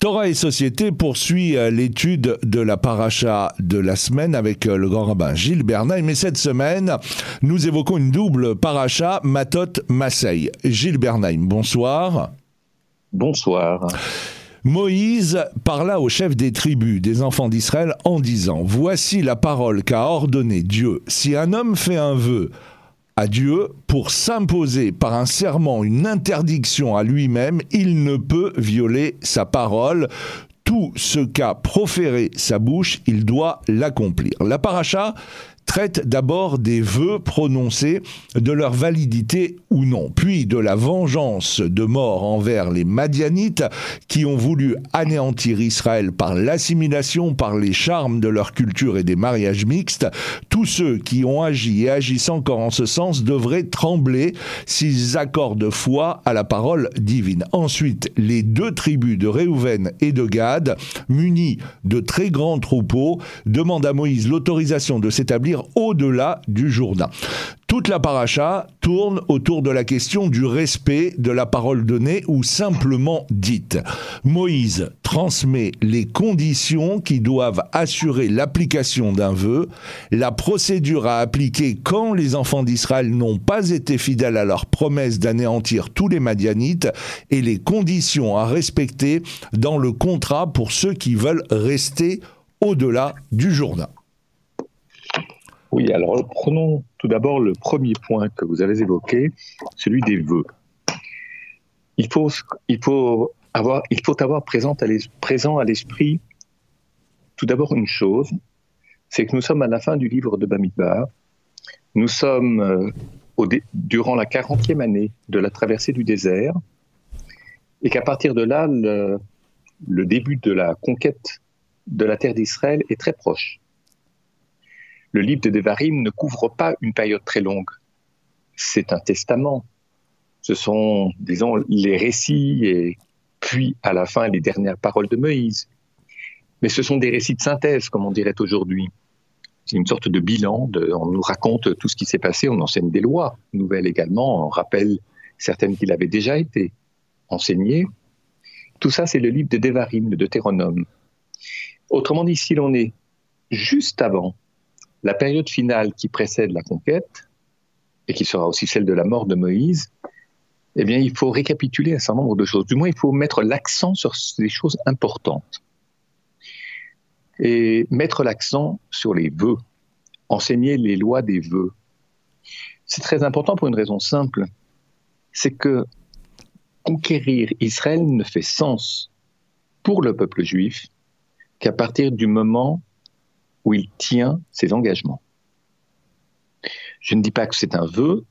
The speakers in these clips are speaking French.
Torah et Société poursuit euh, l'étude de la paracha de la semaine avec euh, le grand rabbin Gilles Bernheim. Mais cette semaine, nous évoquons une double paracha Matot Masei. Gilles Bernheim, bonsoir. Bonsoir. Moïse parla au chef des tribus des enfants d'Israël en disant Voici la parole qu'a ordonnée Dieu. Si un homme fait un vœu à Dieu pour s'imposer par un serment une interdiction à lui-même, il ne peut violer sa parole. Tout ce qu'a proféré sa bouche, il doit l'accomplir. La paracha traite d'abord des vœux prononcés, de leur validité ou non, puis de la vengeance de mort envers les Madianites qui ont voulu anéantir Israël par l'assimilation, par les charmes de leur culture et des mariages mixtes. Tous ceux qui ont agi et agissent encore en ce sens devraient trembler s'ils accordent foi à la parole divine. Ensuite, les deux tribus de Réhouven et de Gad, munis de très grands troupeaux, demandent à Moïse l'autorisation de s'établir au-delà du Jourdain. Toute la paracha tourne autour de la question du respect de la parole donnée ou simplement dite. Moïse transmet les conditions qui doivent assurer l'application d'un vœu, la procédure à appliquer quand les enfants d'Israël n'ont pas été fidèles à leur promesse d'anéantir tous les Madianites et les conditions à respecter dans le contrat pour ceux qui veulent rester au-delà du Jourdain. Oui, alors prenons tout d'abord le premier point que vous avez évoqué, celui des vœux. Il faut, avoir, il faut avoir présent à l'esprit tout d'abord une chose, c'est que nous sommes à la fin du livre de Bamidbar. Nous sommes euh, durant la 40e année de la traversée du désert, et qu'à partir de là, le début de la conquête de la terre d'Israël est très proche le livre de Devarim ne couvre pas une période très longue. C'est un testament. Ce sont, disons, les récits et puis à la fin les dernières paroles de Moïse. Mais ce sont des récits de synthèse, comme on dirait aujourd'hui. C'est une sorte de bilan. on nous raconte tout ce qui s'est passé, on enseigne des lois nouvelles également, on rappelle certaines qui l'avaient déjà été enseignées. Tout ça, c'est le livre de Devarim, de Deutéronome. Autrement dit, si l'on est juste avant la période finale qui précède la conquête, et qui sera aussi celle de la mort de Moïse, eh bien, il faut récapituler un certain nombre de choses. Du moins, il faut mettre l'accent sur des choses importantes. Et mettre l'accent sur les vœux, enseigner les lois des vœux. C'est très important pour une raison simple, c'est que conquérir Israël ne fait sens pour le peuple juif qu'à partir du moment où il tient ses engagements. Je ne dis pas que c'est un vœu,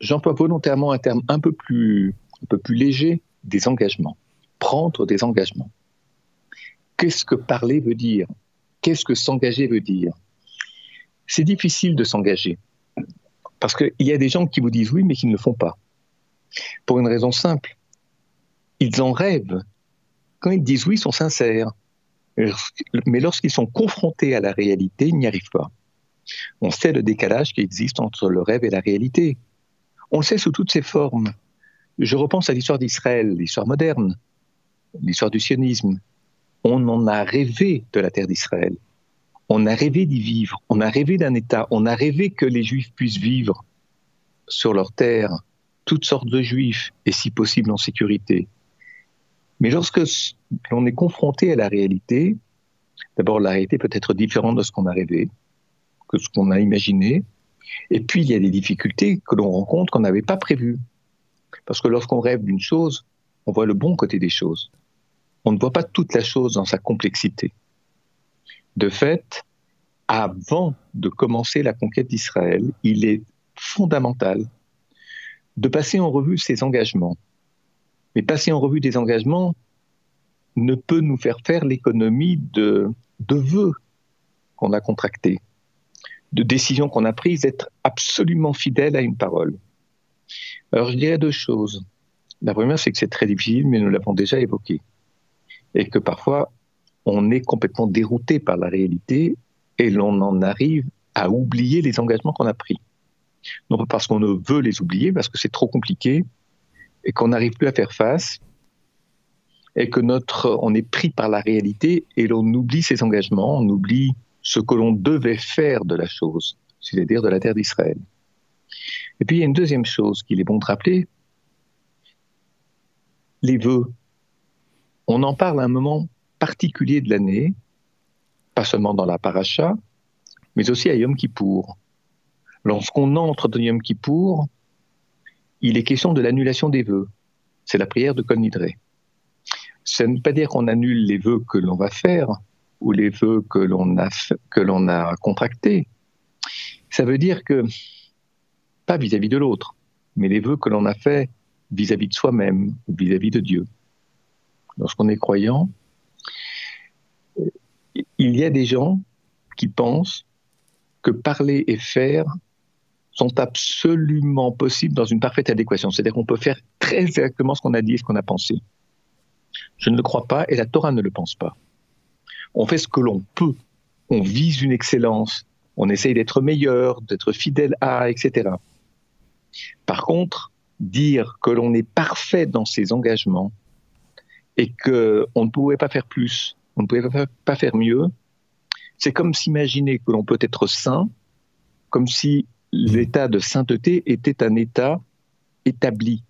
j'emploie volontairement un terme un peu plus, un peu plus léger, des engagements. Prendre des engagements. Qu'est-ce que parler veut dire? Qu'est-ce que s'engager veut dire? C'est difficile de s'engager. Parce qu'il y a des gens qui vous disent oui, mais qui ne le font pas. Pour une raison simple. Ils en rêvent. Quand ils disent oui, ils sont sincères. Mais lorsqu'ils sont confrontés à la réalité, ils n'y arrivent pas. On sait le décalage qui existe entre le rêve et la réalité. On le sait sous toutes ses formes. Je repense à l'histoire d'Israël, l'histoire moderne, l'histoire du sionisme. On en a rêvé de la terre d'Israël. On a rêvé d'y vivre. On a rêvé d'un État. On a rêvé que les Juifs puissent vivre sur leur terre, toutes sortes de Juifs, et si possible en sécurité. Mais lorsque l'on est confronté à la réalité, d'abord la réalité peut être différente de ce qu'on a rêvé, que ce qu'on a imaginé, et puis il y a des difficultés que l'on rencontre qu'on n'avait pas prévues. Parce que lorsqu'on rêve d'une chose, on voit le bon côté des choses. On ne voit pas toute la chose dans sa complexité. De fait, avant de commencer la conquête d'Israël, il est fondamental de passer en revue ses engagements, mais passer en revue des engagements ne peut nous faire faire l'économie de, de vœux qu'on a contractés, de décisions qu'on a prises, d'être absolument fidèle à une parole. Alors je dirais deux choses. La première, c'est que c'est très difficile, mais nous l'avons déjà évoqué. Et que parfois, on est complètement dérouté par la réalité et l'on en arrive à oublier les engagements qu'on a pris. Non pas parce qu'on ne veut les oublier, parce que c'est trop compliqué, et qu'on n'arrive plus à faire face, et que notre, on est pris par la réalité et l'on oublie ses engagements, on oublie ce que l'on devait faire de la chose, c'est-à-dire de la terre d'Israël. Et puis il y a une deuxième chose qu'il est bon de rappeler, les vœux. On en parle à un moment particulier de l'année, pas seulement dans la paracha, mais aussi à Yom Kippour. Lorsqu'on entre dans Yom Kippour, il est question de l'annulation des vœux. C'est la prière de Kol Ça ne veut pas dire qu'on annule les vœux que l'on va faire ou les vœux que l'on a, contractés. Ça veut dire que, pas vis-à-vis de l'autre, mais les vœux que l'on a faits vis-à-vis de soi-même ou vis-à-vis de Dieu. Lorsqu'on est croyant, il y a des gens qui pensent que parler et faire sont absolument possibles dans une parfaite adéquation. C'est-à-dire qu'on peut faire très exactement ce qu'on a dit et ce qu'on a pensé. Je ne le crois pas et la Torah ne le pense pas. On fait ce que l'on peut. On vise une excellence. On essaye d'être meilleur, d'être fidèle à, etc. Par contre, dire que l'on est parfait dans ses engagements et qu'on ne pouvait pas faire plus, on ne pouvait pas faire mieux, c'est comme s'imaginer que l'on peut être saint, comme si l'état de sainteté était un état établi.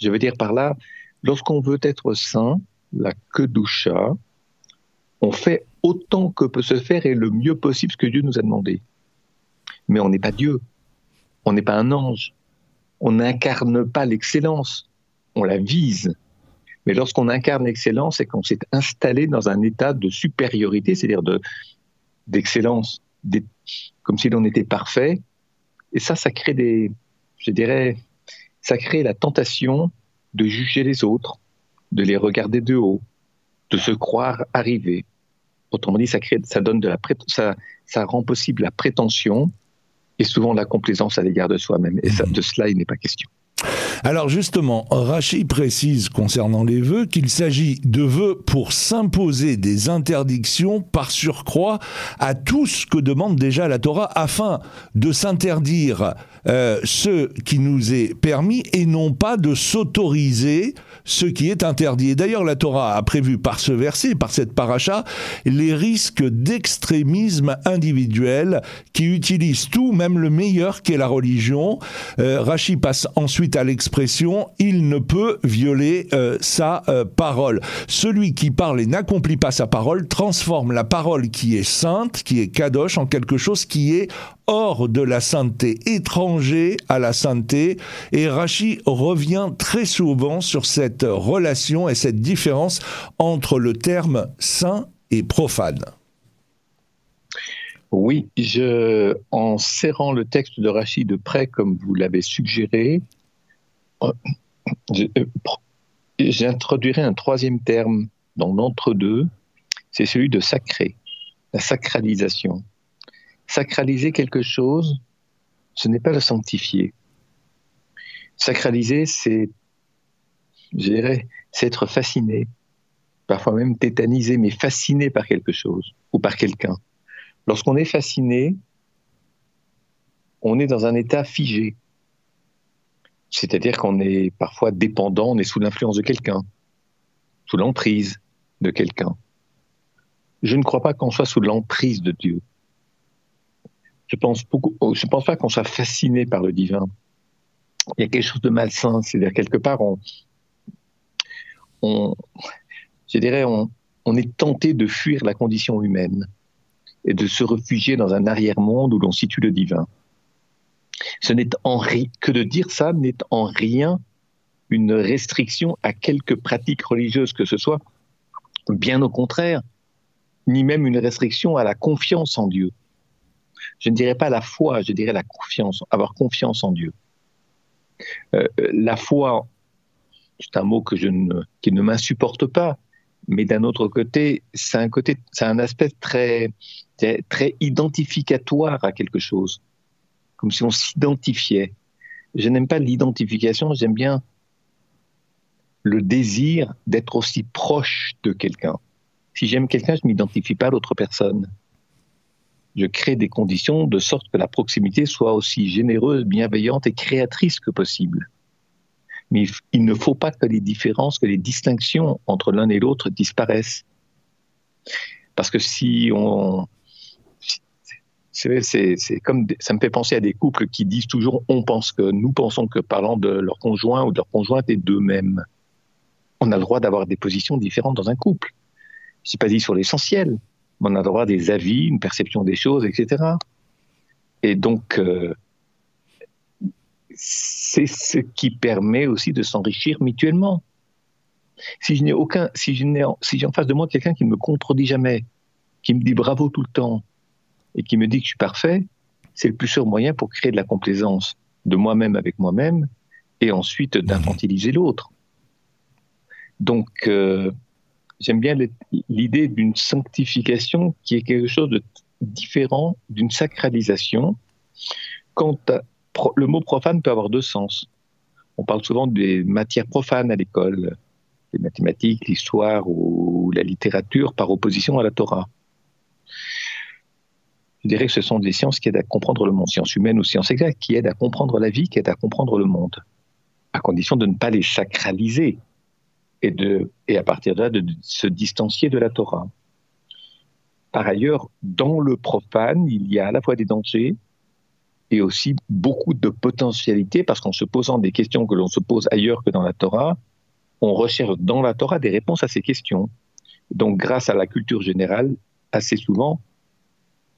Je veux dire par là, lorsqu'on veut être saint, la kedusha, on fait autant que peut se faire et le mieux possible ce que Dieu nous a demandé. Mais on n'est pas Dieu, on n'est pas un ange, on n'incarne pas l'excellence, on la vise. Mais lorsqu'on incarne l'excellence, c'est qu'on s'est installé dans un état de supériorité, c'est-à-dire de, d'excellence, comme si l'on était parfait. Et ça, ça crée des, je dirais, ça crée la tentation de juger les autres, de les regarder de haut, de se croire arrivé. Autrement dit, ça crée, ça donne de la, ça, ça rend possible la prétention et souvent la complaisance à l'égard de soi-même. Et ça, de cela, il n'est pas question. Alors justement, Rachid précise concernant les vœux qu'il s'agit de vœux pour s'imposer des interdictions par surcroît à tout ce que demande déjà la Torah afin de s'interdire euh, ce qui nous est permis et non pas de s'autoriser ce qui est interdit. Et d'ailleurs, la Torah a prévu par ce verset, par cette paracha, les risques d'extrémisme individuel qui utilisent tout, même le meilleur qu'est la religion. Euh, Rachid passe ensuite à l'expression il ne peut violer euh, sa euh, parole. Celui qui parle et n'accomplit pas sa parole transforme la parole qui est sainte, qui est kadosh, en quelque chose qui est hors de la sainteté, étranger à la sainteté. Et Rachi revient très souvent sur cette relation et cette différence entre le terme saint et profane. Oui, en serrant le texte de Rachid de près, comme vous l'avez suggéré, euh, euh, j'introduirai un troisième terme dans l'entre-deux, c'est celui de sacré, la sacralisation. Sacraliser quelque chose, ce n'est pas le sanctifier. Sacraliser, c'est, je dirais, c'est être fasciné, parfois même tétanisé, mais fasciné par quelque chose ou par quelqu'un. Lorsqu'on est fasciné, on est dans un état figé. C'est-à-dire qu'on est parfois dépendant, on est sous l'influence de quelqu'un, sous l'emprise de quelqu'un. Je ne crois pas qu'on soit sous l'emprise de Dieu je pense beaucoup, oh, pense pas qu'on soit fasciné par le divin. Il y a quelque chose de malsain, c'est-à-dire quelque part on, on je dirais, on, est tenté de fuir la condition humaine et de se réfugier dans un arrière-monde où l'on situe le divin. Ce n'est en que de dire ça n'est en rien une restriction à quelque pratique religieuse que ce soit, bien au contraire, ni même une restriction à la confiance en Dieu je ne dirais pas la foi, je dirais la confiance, avoir confiance en Dieu. Euh, la foi, c'est un mot qui ne m'insupporte pas, mais d'un autre côté, c'est un côté, c'est un aspect très, très identificatoire à quelque chose, comme si on s'identifiait. Je n'aime pas l'identification, j'aime bien le désir d'être aussi proche de quelqu'un. Si j'aime quelqu'un, je m'identifie pas à l'autre personne je crée des conditions de sorte que la proximité soit aussi généreuse, bienveillante et créatrice que possible. Mais il ne faut pas que les différences, que les distinctions entre l'un et l'autre disparaissent. Parce que si on, c'est comme ça me fait penser à des couples qui disent toujours on pense que nous pensons que parlant de leur conjoint ou de leur conjointe et d'eux-mêmes. On a le droit d'avoir des positions différentes dans un couple. Je pas dit sur l'essentiel, mais on a le droit des avis, une perception des choses, etc. Et donc euh, c'est ce qui permet aussi de s'enrichir mutuellement. Si je n'ai aucun, si je n'ai, si j'ai en face de moi quelqu'un qui ne me contredit jamais, qui me dit bravo tout le temps, et qui me dit que je suis parfait, c'est le plus sûr moyen pour créer de la complaisance de moi-même avec moi-même et ensuite d'infantiliser l'autre. Donc, euh, j'aime bien l'idée d'une sanctification qui est quelque chose de différent d'une sacralisation. Le mot profane peut avoir deux sens. On parle souvent des matières profanes à l'école, les mathématiques, l'histoire ou la littérature par opposition à la Torah je dirais que ce sont des sciences qui aident à comprendre le monde, sciences humaines ou sciences exactes, qui aident à comprendre la vie, qui aident à comprendre le monde, à condition de ne pas les sacraliser et, de, et à partir de là de se distancier de la Torah. Par ailleurs, dans le profane, il y a à la fois des dangers et aussi beaucoup de potentialités, parce qu'en se posant des questions que l'on se pose ailleurs que dans la Torah, on recherche dans la Torah des réponses à ces questions. Donc, grâce à la culture générale, assez souvent,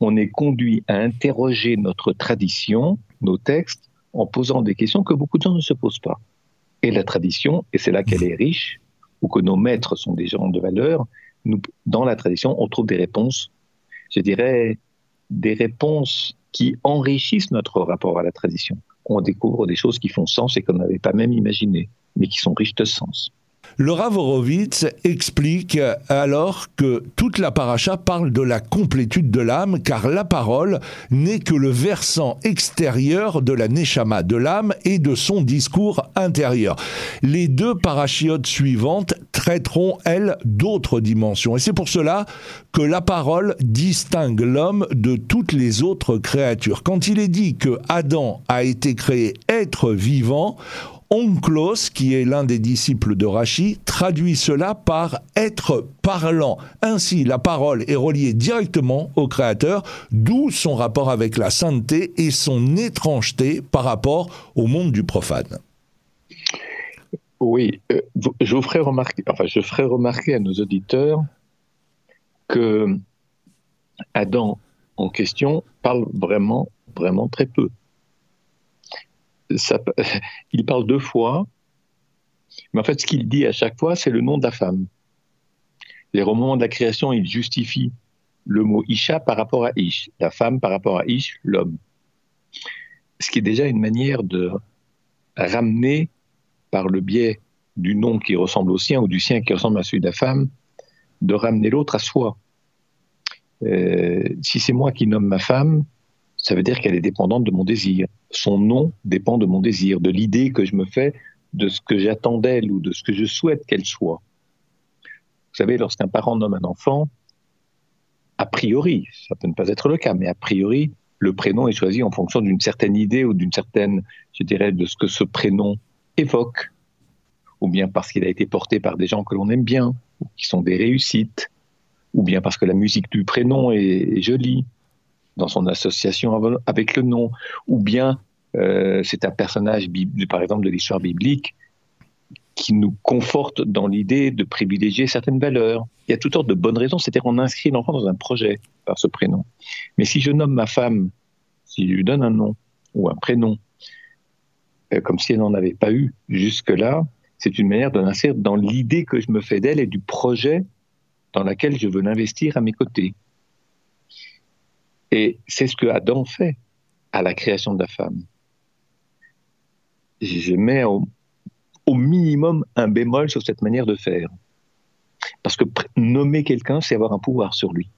on est conduit à interroger notre tradition, nos textes, en posant des questions que beaucoup de gens ne se posent pas. Et la tradition, et c'est là qu'elle est riche, ou que nos maîtres sont des gens de valeur, dans la tradition, on trouve des réponses, je dirais, des réponses qui enrichissent notre rapport à la tradition. On découvre des choses qui font sens et qu'on n'avait pas même imaginé, mais qui sont riches de sens. Le Rav explique alors que toute la paracha parle de la complétude de l'âme, car la parole n'est que le versant extérieur de la neshama, de l'âme et de son discours intérieur. Les deux parachiotes suivantes traiteront, elles, d'autres dimensions. Et c'est pour cela que la parole distingue l'homme de toutes les autres créatures. Quand il est dit que Adam a été créé être vivant, Onklos, qui est l'un des disciples de Rachi, traduit cela par être parlant. Ainsi, la parole est reliée directement au Créateur, d'où son rapport avec la sainteté et son étrangeté par rapport au monde du profane. Oui, euh, je, ferai remarquer, remarquer à nos auditeurs que Adam en question parle vraiment, vraiment très peu il parle deux fois, mais en fait, ce qu'il dit à chaque fois, c'est le nom de la femme. Les moment de la création, il justifie le mot Isha par rapport à Ish, la femme par rapport à Ish, l'homme. Ce qui est déjà une manière de ramener, par le biais du nom qui ressemble au sien ou du sien qui ressemble à celui de la femme, de ramener l'autre à soi. Euh, si c'est moi qui nomme ma femme, ça veut dire qu'elle est dépendante de mon désir. Son nom dépend de mon désir, de l'idée que je me fais de ce que j'attends d'elle ou de ce que je souhaite qu'elle soit. Vous savez, lorsqu'un parent nomme un enfant, a priori, ça peut ne pas être le cas, mais a priori, le prénom est choisi en fonction d'une certaine idée ou d'une certaine, je dirais, de ce que ce prénom évoque, ou bien parce qu'il a été porté par des gens que l'on aime bien, ou qui sont des réussites, ou bien parce que la musique du prénom est jolie, dans son association avec le nom, ou bien euh, c'est un personnage, par exemple, de l'histoire biblique qui nous conforte dans l'idée de privilégier certaines valeurs. Il y a toutes sortes de bonnes raisons, c'est-à-dire qu'on inscrit l'enfant dans un projet par ce prénom. Mais si je nomme ma femme, si je lui donne un nom ou un prénom, euh, comme si elle n'en avait pas eu jusque-là, c'est une manière de l'inscrire dans l'idée que je me fais d'elle et du projet dans lequel je veux l'investir à mes côtés. Et c'est ce que Adam fait à la création de la femme. Je mets au, minimum un bémol sur cette manière de faire. Parce que nommer quelqu'un, c'est avoir un pouvoir sur lui.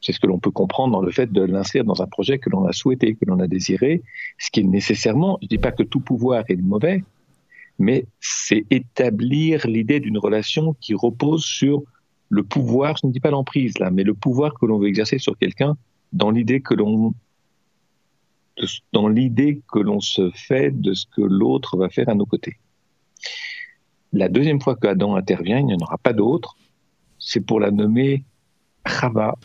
C'est ce que l'on peut comprendre dans le fait de l'inscrire dans un projet que l'on a souhaité, que l'on a désiré, ce qui est nécessairement, je ne dis pas que tout pouvoir est mauvais, mais c'est établir l'idée d'une relation qui repose sur le pouvoir, je ne dis pas l'emprise là, mais le pouvoir que l'on veut exercer sur quelqu'un dans l'idée que l'on se fait de ce que l'autre va faire à nos côtés. La deuxième fois que Adam intervient, il n'y en aura pas d'autre. C'est pour la nommer Chava,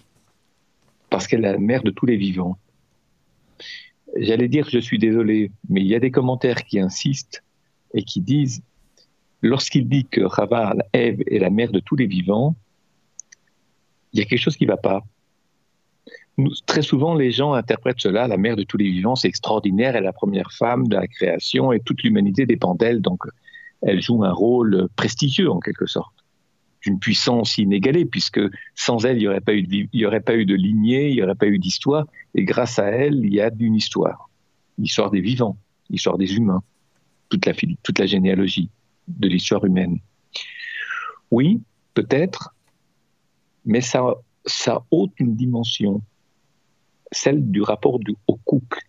parce qu'elle est la mère de tous les vivants. J'allais dire, je suis désolé, mais il y a des commentaires qui insistent et qui disent, lorsqu'il dit que Chava, Ève, est la mère de tous les vivants, il y a quelque chose qui ne va pas. Très souvent, les gens interprètent cela, la mère de tous les vivants, c'est extraordinaire, elle est la première femme de la création et toute l'humanité dépend d'elle, donc elle joue un rôle prestigieux en quelque sorte, d'une puissance inégalée, puisque sans elle, il n'y aurait, pas eu de, lignée, il n'y aurait pas eu d'histoire, et grâce à elle, il y a une histoire, l'histoire des vivants, l'histoire des humains, toute la, toute la généalogie de l'histoire humaine. Oui, peut-être, mais ça, ça ôte une dimension, celle du rapport du, au couple.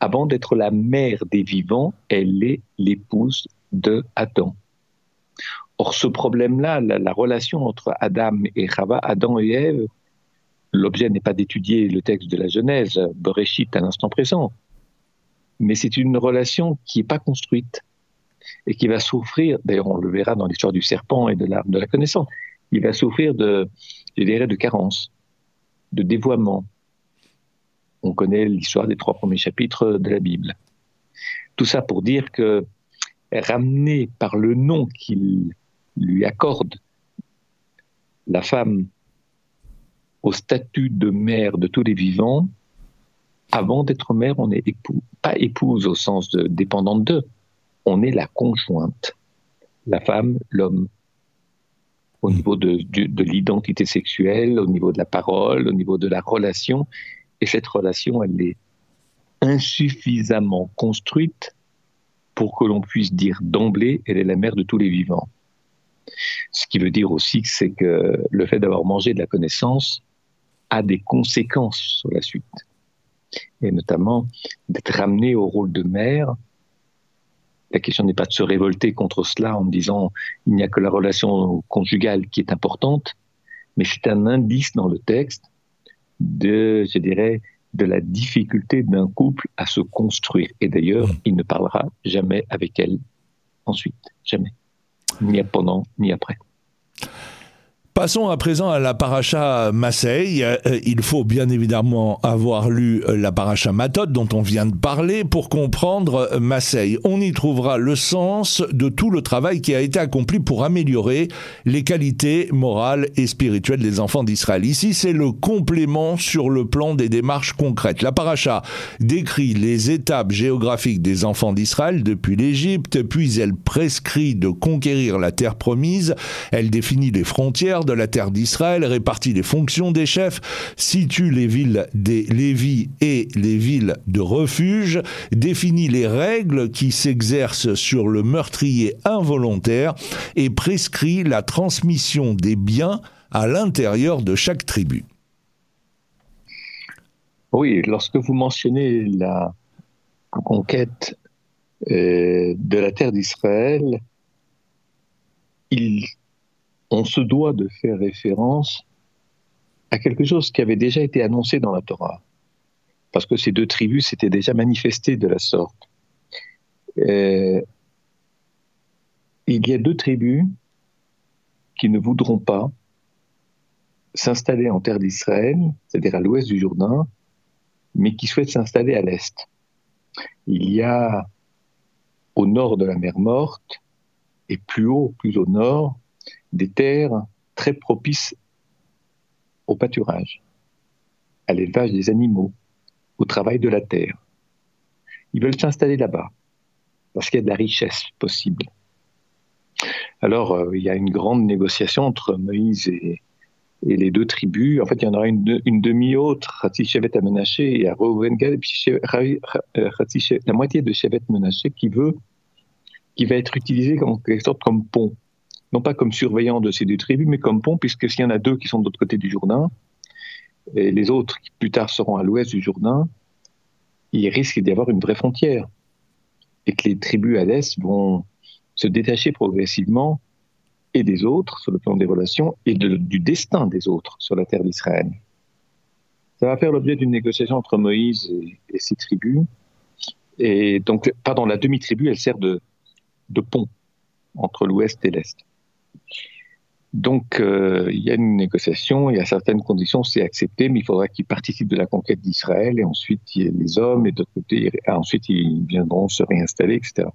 Avant d'être la mère des vivants, elle est l'épouse de Adam. Or, ce problème-là, la, relation entre Adam et Chava, Adam et Ève, l'objet n'est pas d'étudier le texte de la Genèse, Bereshit à l'instant présent, mais c'est une relation qui n'est pas construite et qui va souffrir, d'ailleurs on le verra dans l'histoire du serpent et de l'arbre de la connaissance, il va souffrir de, je de carence, de dévoiement. On connaît l'histoire des trois premiers chapitres de la Bible. Tout ça pour dire que ramener par le nom qu'il lui accorde la femme au statut de mère de tous les vivants, avant d'être mère, on n'est pas épouse au sens de dépendante d'eux, on est la conjointe, la femme, l'homme au hmm. niveau de, de, l'identité sexuelle, au niveau de la parole, au niveau de la relation. Et cette relation, elle est insuffisamment construite pour que l'on puisse dire d'emblée, elle est la mère de tous les vivants. Ce qui veut dire aussi que c'est que le fait d'avoir mangé de la connaissance a des conséquences sur la suite. Et notamment d'être ramené au rôle de mère la question n'est pas de se révolter contre cela en disant il n'y a que la relation conjugale qui est importante, mais c'est un indice dans le texte de, je dirais, de la difficulté d'un couple à se construire. Et d'ailleurs, mmh. il ne parlera jamais avec elle ensuite, jamais, ni pendant, ni après. Passons à présent à la paracha Masei. Euh, il faut bien évidemment avoir lu euh, la paracha Matot dont on vient de parler pour comprendre euh, Masei. On y trouvera le sens de tout le travail qui a été accompli pour améliorer les qualités morales et spirituelles des enfants d'Israël. Ici, c'est le complément sur le plan des démarches concrètes. La paracha décrit les étapes géographiques des enfants d'Israël depuis l'Égypte, puis elle prescrit de conquérir la terre promise. Elle définit les frontières de la terre d'Israël, répartit les fonctions des chefs, situe les villes des Lévis et les villes de refuge, définit les règles qui s'exercent sur le meurtrier involontaire et prescrit la transmission des biens à l'intérieur de chaque tribu. Oui, lorsque vous mentionnez la conquête euh, de la terre d'Israël, il on se doit de faire référence à quelque chose qui avait déjà été annoncé dans la Torah, parce que ces deux tribus s'étaient déjà manifestées de la sorte. Euh, il y a deux tribus qui ne voudront pas s'installer en terre d'Israël, c'est-à-dire à, l'ouest du Jourdain, mais qui souhaitent s'installer à l'est. Il y a au nord de la mer Morte, et plus haut, plus au nord, des terres très propices au pâturage, à l'élevage des animaux, au travail de la terre. Ils veulent s'installer là-bas, parce qu'il y a de la richesse possible. Alors, euh, il y a une grande négociation entre Moïse et, les deux tribus. En fait, il y en aura une, demi-autre, et à puis la moitié de Shevet Menaché qui veut, va être utilisé en quelque sorte comme pont non pas comme surveillant de ces deux tribus, mais comme pont, puisque s'il y en a deux qui sont de l'autre côté du Jourdain, et les autres qui plus tard seront à l'ouest du Jourdain, il risque d'y avoir une vraie frontière. Et que les tribus à l'est vont se détacher progressivement et des autres sur le plan des relations et du destin des autres sur la terre d'Israël. Ça va faire l'objet d'une négociation entre Moïse et, ses tribus. Et donc, pardon, la demi-tribu, elle sert de pont entre l'Ouest et l'Est. Donc, euh, il y a une négociation, il y a certaines conditions, c'est accepté, mais il faudra qu'ils participent de la conquête d'Israël, et ensuite il y a les hommes, et d'autre côté, ensuite ils viendront se réinstaller, etc.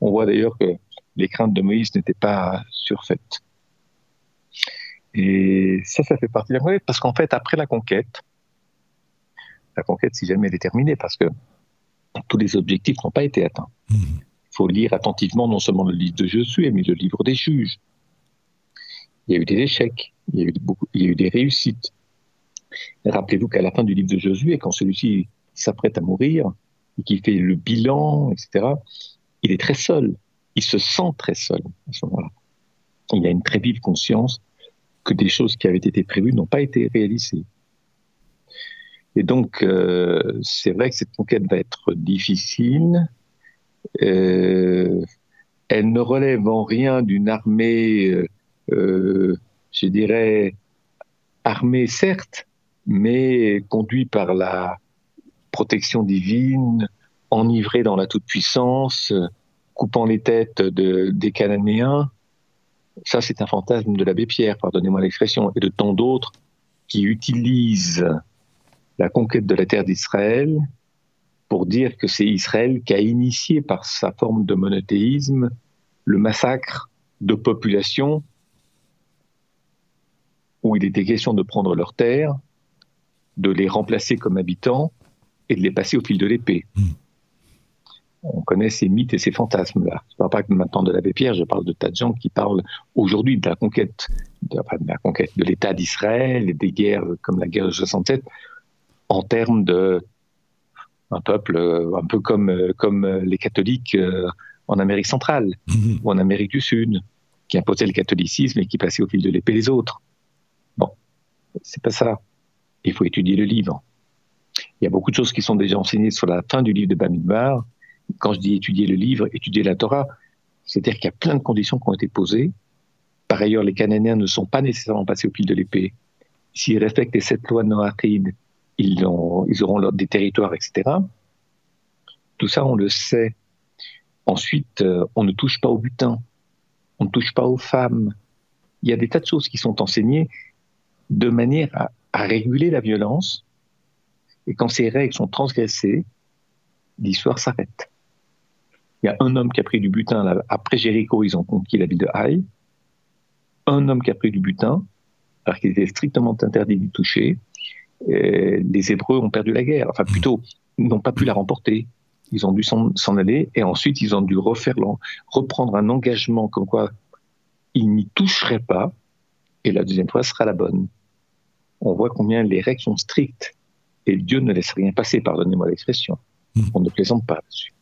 On voit d'ailleurs que les craintes de Moïse n'étaient pas surfaites. Et ça, ça fait partie de la conquête, parce qu'en fait, après la conquête, la conquête, si jamais elle est terminée, parce que tous les objectifs n'ont pas été atteints. Mmh. Il faut lire attentivement non seulement le livre de Josué, mais le livre des juges il y a eu des échecs, il y a eu, beaucoup, il y a eu des réussites. Rappelez-vous qu'à la fin du livre de Josué, quand celui-ci s'apprête à mourir et qu'il fait le bilan, etc., il est très seul. Il se sent très seul à ce moment-là. Il a une très vive conscience que des choses qui avaient été prévues n'ont pas été réalisées. Et donc, euh, c'est vrai que cette conquête va être difficile. Euh, elle ne relève en rien d'une armée euh, je dirais, armé certes, mais conduit par la protection divine, enivré dans la toute-puissance, coupant les têtes de, des Cananéens. Ça, c'est un fantasme de l'abbé Pierre, pardonnez-moi l'expression, et de tant d'autres qui utilisent la conquête de la terre d'Israël pour dire que c'est Israël qui a initié par sa forme de monothéisme le massacre de populations où il était question de prendre leurs terres, de les remplacer comme habitants et de les passer au fil de l'épée. Hmm. On connaît ces mythes et ces fantasmes-là. Je ne parle pas maintenant de l'abbé Pierre, je parle de tas de gens qui parlent aujourd'hui de la conquête, de, la conquête de l'État d'Israël et des guerres comme la guerre de 67 en termes de un peuple euh, un peu comme, euh, comme les catholiques euh, en Amérique centrale hmm. ou en Amérique du Sud, qui imposaient le catholicisme et qui passaient au fil de l'épée les autres. C'est pas ça. Il faut étudier le livre. Il y a beaucoup de choses qui sont déjà enseignées sur la fin du livre de Bamidbar. Quand je dis étudier le livre, étudier la Torah, c'est-à-dire qu'il y a plein de conditions qui ont été posées. Par ailleurs, les Cananéens ne sont pas nécessairement passés au fil de l'épée. S'ils respectent les sept lois de Noachid, ils, ils auront des territoires, etc. Tout ça, on le sait. Ensuite, euh, on ne touche pas au butin, on ne touche pas aux femmes. Il y a des tas de choses qui sont enseignées de manière à, réguler la violence. Et quand ces règles sont transgressées, l'histoire s'arrête. Il y a un homme qui a pris du butin après Jéricho, ils ont conquis la ville de Haï. Un homme qui a pris du butin, alors qu'il était strictement interdit d'y toucher. les Hébreux ont perdu la guerre, enfin plutôt, n'ont pas pu la remporter. Ils ont dû s'en aller et ensuite ils ont dû refaire, reprendre un engagement comme quoi ils n'y toucheraient pas et la deuxième fois sera la bonne on voit combien les règles sont strictes. Et Dieu ne laisse rien passer, pardonnez-moi l'expression. Hmm. On ne plaisante pas là-dessus.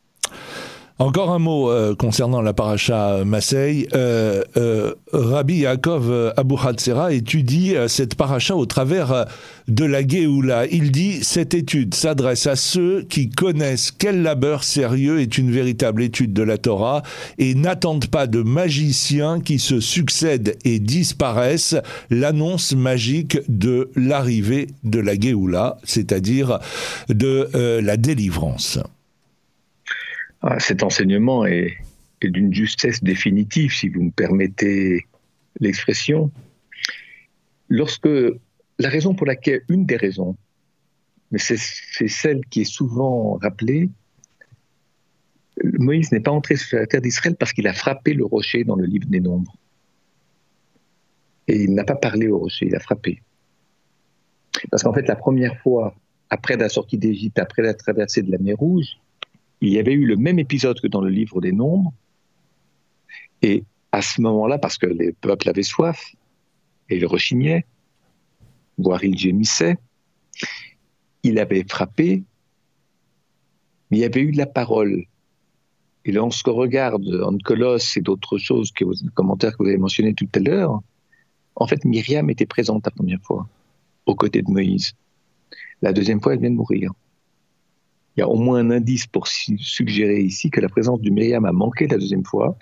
Encore un mot euh, concernant la paracha Masei. Euh, euh, Rabbi Yaakov Abu Hatzera étudie cette paracha au travers de la Géoula. Il dit cette étude s'adresse à ceux qui connaissent quel labeur sérieux est une véritable étude de la Torah et n'attendent pas de magiciens qui se succèdent et disparaissent l'annonce magique de l'arrivée de la Géoula, c'est-à-dire de la délivrance. Cet enseignement est, d'une justesse définitive, si vous me permettez l'expression. Lorsque la raison pour laquelle, une des raisons, mais c'est celle qui est souvent rappelée, Moïse n'est pas entré sur la terre d'Israël parce qu'il a frappé le rocher dans le livre des Nombres. Et il n'a pas parlé au rocher, il a frappé. Parce qu'en fait, la première fois, après la sortie d'Égypte, après la traversée de la mer Rouge, il y avait eu le même épisode que dans le livre des Nombres. Et à ce moment-là, parce que les peuples avaient soif, et ils rechignaient, voire ils gémissaient, il avait frappé, mais il y avait eu de la parole. Et lorsque regarde en Colosse et d'autres choses, que commentaires que vous avez mentionnés tout à l'heure, en fait, Myriam était présente la première fois, aux côtés de Moïse. La deuxième fois, elle vient de mourir il y a au moins un indice pour suggérer ici que la présence du Myriam a manqué la deuxième fois,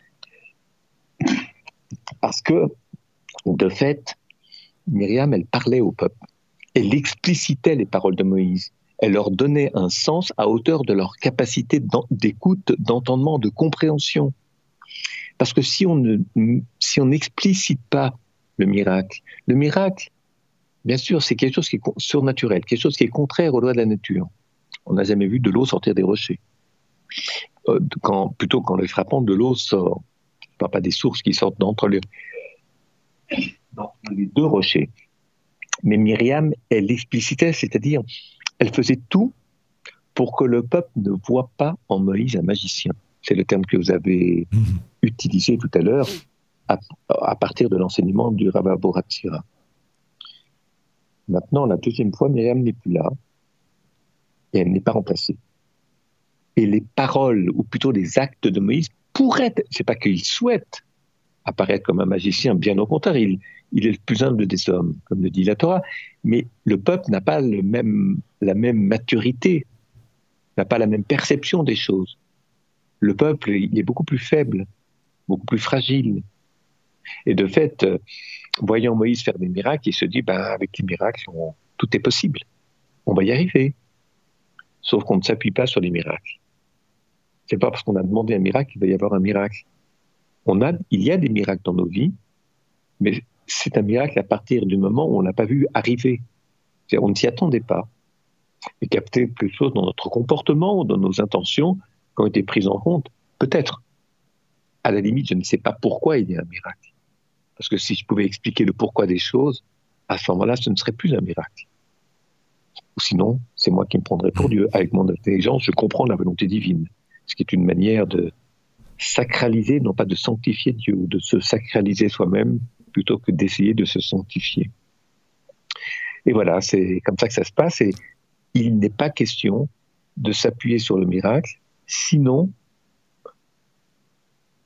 parce que, de fait, Myriam, elle parlait au peuple. Elle explicitait les paroles de Moïse. Elle leur donnait un sens à hauteur de leur capacité d'écoute, d'entendement, de compréhension. Parce que si on ne, si on n'explicite pas le miracle, le miracle, bien sûr, c'est quelque chose qui est surnaturel, quelque chose qui est contraire aux lois de la nature. On n'a jamais vu de l'eau sortir des rochers. Euh, quand, plutôt quand le frappant de l'eau sort, pas, pas des sources qui sortent d'entre les, les deux rochers. Mais Myriam, elle explicitait, c'est-à-dire, elle faisait tout pour que le peuple ne voit pas en Moïse un magicien. C'est le terme que vous avez mhm. utilisé tout à l'heure à, partir de l'enseignement du Rabbin Boratsira. Maintenant, la deuxième fois, Myriam n'est plus là et elle n'est pas remplacée. Et les paroles, ou plutôt les actes de Moïse, pourraient, c'est pas qu'il souhaite apparaître comme un magicien, bien au contraire, il, est le plus humble des hommes, comme le dit la Torah, mais le peuple n'a pas la même maturité, n'a pas la même perception des choses. Le peuple, il est beaucoup plus faible, beaucoup plus fragile. Et de fait, euh, voyant Moïse faire des miracles, il se dit, ben, avec les miracles, tout est possible. On va y arriver. Sauf qu'on ne s'appuie pas sur les miracles. C'est pas parce qu'on a demandé un miracle qu'il va y avoir un miracle. Il y a des miracles dans nos vies, mais c'est un miracle à partir du moment où on n'a pas vu arriver. On ne s'y attendait pas. Et capter quelque chose dans notre comportement dans nos intentions qui ont été prises en compte, peut-être. À la limite, je ne sais pas pourquoi il y a un miracle. Parce que si je pouvais expliquer le pourquoi des choses, à ce moment-là, ce ne serait plus un miracle. Ou sinon, c'est moi qui me prendrais pour Dieu. Avec mon intelligence, je comprends la volonté divine. Ce qui est une manière de sacraliser, non pas de sanctifier Dieu, ou de se sacraliser soi-même plutôt que d'essayer de se sanctifier. Et voilà, c'est comme ça que ça se passe. Et il n'est pas question de s'appuyer sur le miracle, sinon,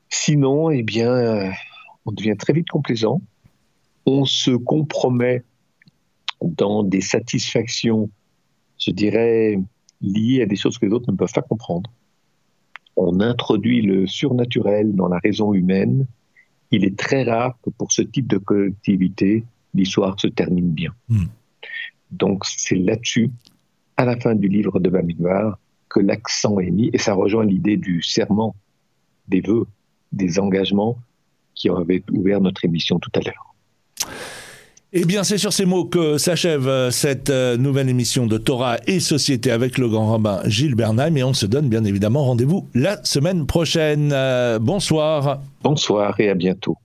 sinon, eh bien, on devient très vite complaisant. On se compromet dans des satisfactions, je dirais, liées à des choses que les autres ne peuvent pas comprendre. On introduit le surnaturel dans la raison humaine il est très rare que pour ce type de collectivité, l'histoire se termine bien. Hmm. Donc c'est là-dessus, à la fin du livre de Bamidbar, que l'accent est mis, et ça rejoint l'idée du serment, des vœux, des engagements qui avaient ouvert notre émission tout à l'heure. Eh bien, c'est sur ces mots que s'achève euh, cette euh, nouvelle émission de Torah et Société avec le grand rabbin Gilles Bernheim et on se donne bien évidemment rendez-vous la semaine prochaine. Euh, bonsoir. Bonsoir et à bientôt.